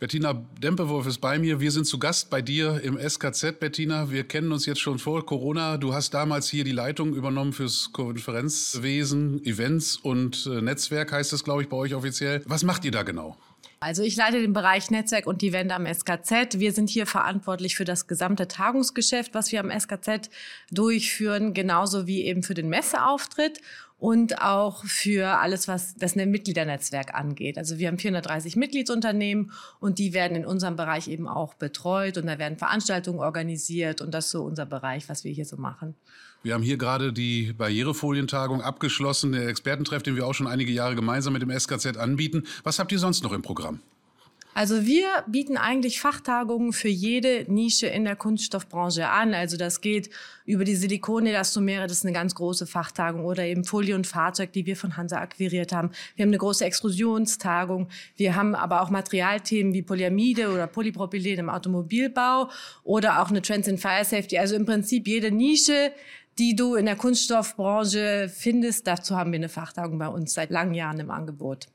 Bettina Dempewolf ist bei mir. Wir sind zu Gast bei dir im SKZ, Bettina. Wir kennen uns jetzt schon vor Corona. Du hast damals hier die Leitung übernommen fürs Konferenzwesen, Events und äh, Netzwerk heißt es, glaube ich, bei euch offiziell. Was macht ihr da genau? Also ich leite den Bereich Netzwerk und die Wende am SKZ. Wir sind hier verantwortlich für das gesamte Tagungsgeschäft, was wir am SKZ durchführen, genauso wie eben für den Messeauftritt und auch für alles, was das Mitgliedernetzwerk angeht. Also wir haben 430 Mitgliedsunternehmen und die werden in unserem Bereich eben auch betreut und da werden Veranstaltungen organisiert und das ist so unser Bereich, was wir hier so machen. Wir haben hier gerade die Barrierefolientagung abgeschlossen, der Expertentreff, den wir auch schon einige Jahre gemeinsam mit dem SKZ anbieten. Was habt ihr sonst noch im Programm? Also wir bieten eigentlich Fachtagungen für jede Nische in der Kunststoffbranche an. Also das geht über die Silikonelastomere, das ist eine ganz große Fachtagung, oder eben Folie und Fahrzeug, die wir von Hansa akquiriert haben. Wir haben eine große Extrusionstagung. Wir haben aber auch Materialthemen wie Polyamide oder Polypropylen im Automobilbau oder auch eine Trends in Fire Safety. Also im Prinzip jede Nische, die du in der Kunststoffbranche findest. Dazu haben wir eine Fachtagung bei uns seit langen Jahren im Angebot.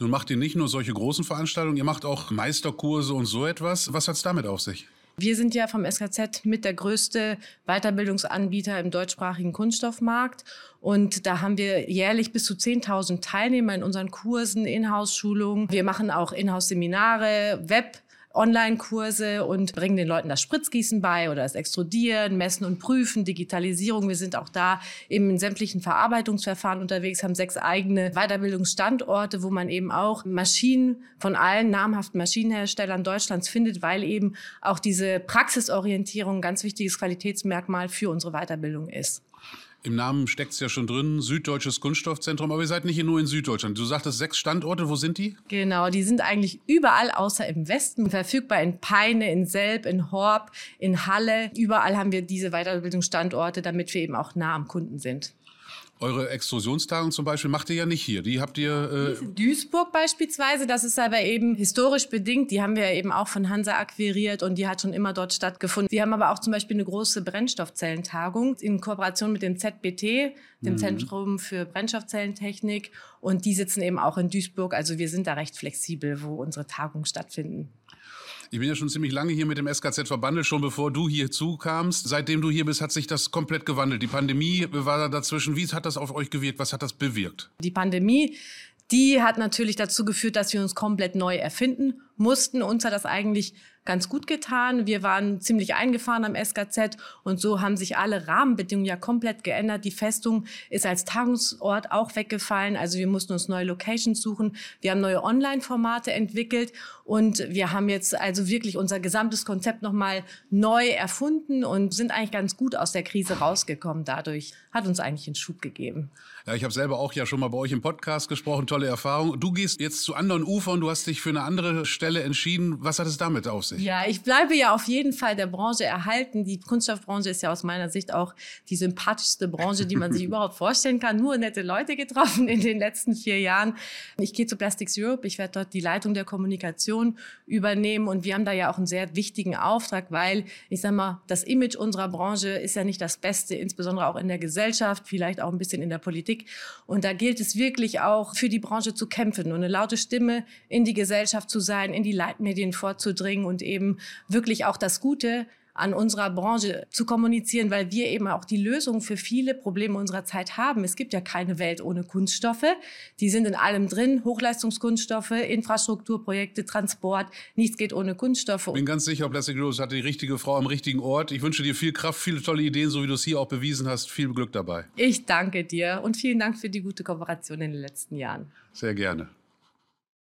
Nun macht ihr nicht nur solche großen Veranstaltungen, ihr macht auch Meisterkurse und so etwas. Was hat es damit auf sich? Wir sind ja vom SKZ mit der größte Weiterbildungsanbieter im deutschsprachigen Kunststoffmarkt. Und da haben wir jährlich bis zu 10.000 Teilnehmer in unseren Kursen, Inhouse-Schulungen. Wir machen auch Inhouse-Seminare, Web- Online-Kurse und bringen den Leuten das Spritzgießen bei oder das Extrudieren, Messen und Prüfen, Digitalisierung. Wir sind auch da eben in sämtlichen Verarbeitungsverfahren unterwegs, haben sechs eigene Weiterbildungsstandorte, wo man eben auch Maschinen von allen namhaften Maschinenherstellern Deutschlands findet, weil eben auch diese Praxisorientierung ein ganz wichtiges Qualitätsmerkmal für unsere Weiterbildung ist. Im Namen steckt es ja schon drin, Süddeutsches Kunststoffzentrum, aber ihr seid nicht nur in Süddeutschland. Du sagtest sechs Standorte, wo sind die? Genau, die sind eigentlich überall außer im Westen verfügbar, in Peine, in Selb, in Horb, in Halle. Überall haben wir diese Weiterbildungsstandorte, damit wir eben auch nah am Kunden sind. Eure Extrusionstagung zum Beispiel macht ihr ja nicht hier. Die habt ihr. Äh Duisburg beispielsweise, das ist aber eben historisch bedingt. Die haben wir eben auch von Hansa akquiriert und die hat schon immer dort stattgefunden. Wir haben aber auch zum Beispiel eine große Brennstoffzellentagung in Kooperation mit dem ZBT, dem mhm. Zentrum für Brennstoffzellentechnik. Und die sitzen eben auch in Duisburg. Also wir sind da recht flexibel, wo unsere Tagungen stattfinden. Ich bin ja schon ziemlich lange hier mit dem SKZ verbandelt, schon bevor du hier zukamst. Seitdem du hier bist, hat sich das komplett gewandelt. Die Pandemie war da dazwischen. Wie hat das auf euch gewirkt? Was hat das bewirkt? Die Pandemie, die hat natürlich dazu geführt, dass wir uns komplett neu erfinden mussten. Uns hat das eigentlich ganz gut getan. Wir waren ziemlich eingefahren am SKZ und so haben sich alle Rahmenbedingungen ja komplett geändert. Die Festung ist als Tagungsort auch weggefallen. Also wir mussten uns neue Locations suchen. Wir haben neue Online-Formate entwickelt und wir haben jetzt also wirklich unser gesamtes Konzept nochmal neu erfunden und sind eigentlich ganz gut aus der Krise rausgekommen dadurch. Hat uns eigentlich einen Schub gegeben. Ja, ich habe selber auch ja schon mal bei euch im Podcast gesprochen. Tolle Erfahrung. Du gehst jetzt zu anderen Ufern. Du hast dich für eine andere Stelle entschieden. Was hat es damit auf sich? Ja, ich bleibe ja auf jeden Fall der Branche erhalten. Die Kunststoffbranche ist ja aus meiner Sicht auch die sympathischste Branche, die man sich überhaupt vorstellen kann. Nur nette Leute getroffen in den letzten vier Jahren. Ich gehe zu Plastics Europe. Ich werde dort die Leitung der Kommunikation übernehmen. Und wir haben da ja auch einen sehr wichtigen Auftrag, weil ich sag mal, das Image unserer Branche ist ja nicht das Beste, insbesondere auch in der Gesellschaft, vielleicht auch ein bisschen in der Politik. Politik. Und da gilt es wirklich auch für die Branche zu kämpfen und eine laute Stimme in die Gesellschaft zu sein, in die Leitmedien vorzudringen und eben wirklich auch das Gute an unserer Branche zu kommunizieren, weil wir eben auch die Lösung für viele Probleme unserer Zeit haben. Es gibt ja keine Welt ohne Kunststoffe. Die sind in allem drin. Hochleistungskunststoffe, Infrastrukturprojekte, Transport. Nichts geht ohne Kunststoffe. Ich bin ganz sicher, Plastic Heroes hat die richtige Frau am richtigen Ort. Ich wünsche dir viel Kraft, viele tolle Ideen, so wie du es hier auch bewiesen hast. Viel Glück dabei. Ich danke dir und vielen Dank für die gute Kooperation in den letzten Jahren. Sehr gerne.